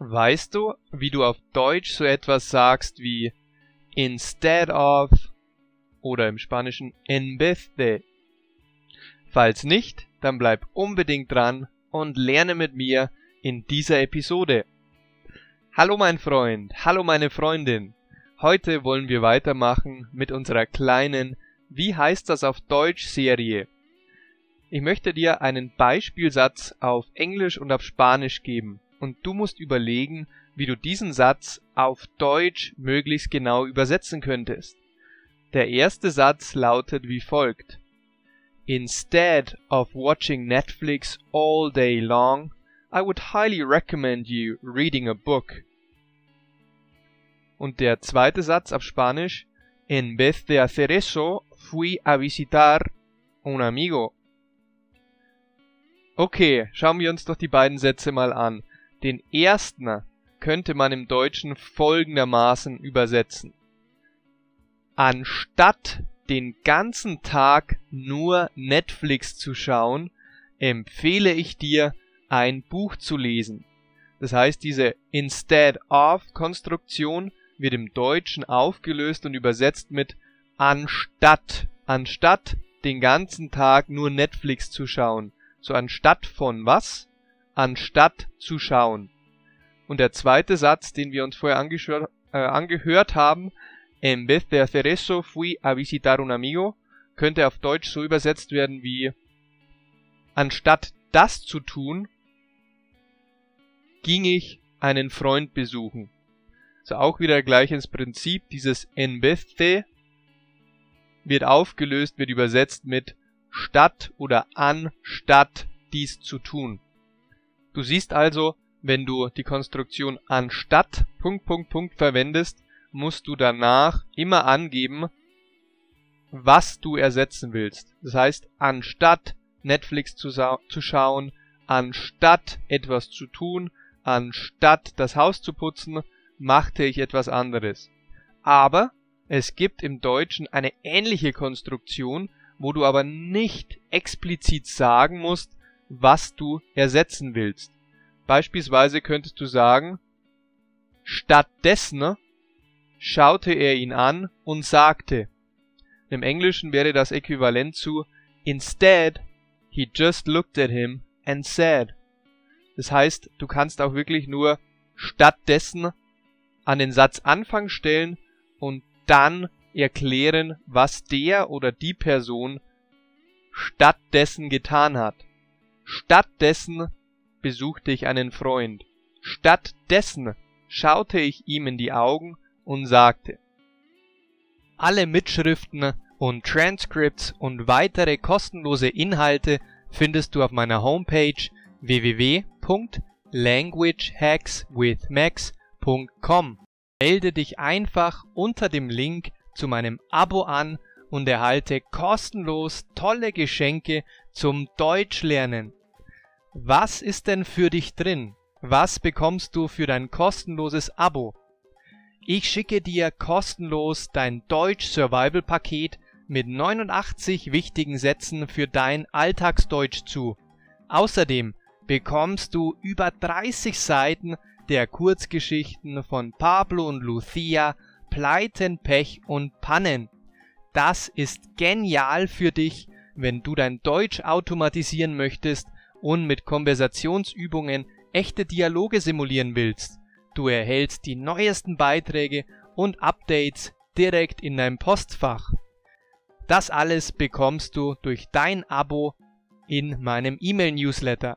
Weißt du, wie du auf Deutsch so etwas sagst wie instead of oder im Spanischen en vez de? Falls nicht, dann bleib unbedingt dran und lerne mit mir in dieser Episode. Hallo mein Freund, hallo meine Freundin. Heute wollen wir weitermachen mit unserer kleinen Wie heißt das auf Deutsch Serie. Ich möchte dir einen Beispielsatz auf Englisch und auf Spanisch geben und du musst überlegen, wie du diesen Satz auf Deutsch möglichst genau übersetzen könntest. Der erste Satz lautet wie folgt. Instead of watching Netflix all day long, I would highly recommend you reading a book. Und der zweite Satz auf Spanisch. En vez de hacer eso, fui a visitar un amigo. Okay, schauen wir uns doch die beiden Sätze mal an. Den ersten könnte man im Deutschen folgendermaßen übersetzen. Anstatt den ganzen Tag nur Netflix zu schauen, empfehle ich dir, ein Buch zu lesen. Das heißt, diese Instead of Konstruktion wird im Deutschen aufgelöst und übersetzt mit anstatt. Anstatt den ganzen Tag nur Netflix zu schauen. So anstatt von was? Anstatt zu schauen. Und der zweite Satz, den wir uns vorher äh, angehört haben, en vez de hacer eso fui a visitar un amigo, könnte auf Deutsch so übersetzt werden wie anstatt das zu tun, ging ich einen Freund besuchen. So auch wieder gleiches Prinzip, dieses en vez de wird aufgelöst, wird übersetzt mit statt oder anstatt dies zu tun. Du siehst also, wenn du die Konstruktion anstatt Punkt, Punkt, Punkt verwendest, musst du danach immer angeben, was du ersetzen willst. Das heißt, anstatt Netflix zu, zu schauen, anstatt etwas zu tun, anstatt das Haus zu putzen, machte ich etwas anderes. Aber es gibt im Deutschen eine ähnliche Konstruktion, wo du aber nicht explizit sagen musst, was du ersetzen willst. Beispielsweise könntest du sagen, stattdessen schaute er ihn an und sagte. Im Englischen wäre das äquivalent zu Instead, he just looked at him and said. Das heißt, du kannst auch wirklich nur stattdessen an den Satzanfang stellen und dann erklären, was der oder die Person stattdessen getan hat. Stattdessen besuchte ich einen Freund. Stattdessen schaute ich ihm in die Augen und sagte Alle Mitschriften und Transcripts und weitere kostenlose Inhalte findest du auf meiner Homepage www.languagehackswithmax.com. Melde dich einfach unter dem Link zu meinem Abo an und erhalte kostenlos tolle Geschenke zum Deutschlernen. Was ist denn für dich drin? Was bekommst du für dein kostenloses Abo? Ich schicke dir kostenlos dein Deutsch Survival Paket mit 89 wichtigen Sätzen für dein Alltagsdeutsch zu. Außerdem bekommst du über 30 Seiten der Kurzgeschichten von Pablo und Lucia, Pleiten, Pech und Pannen. Das ist genial für dich, wenn du dein Deutsch automatisieren möchtest und mit Konversationsübungen echte Dialoge simulieren willst. Du erhältst die neuesten Beiträge und Updates direkt in deinem Postfach. Das alles bekommst du durch dein Abo in meinem E-Mail-Newsletter.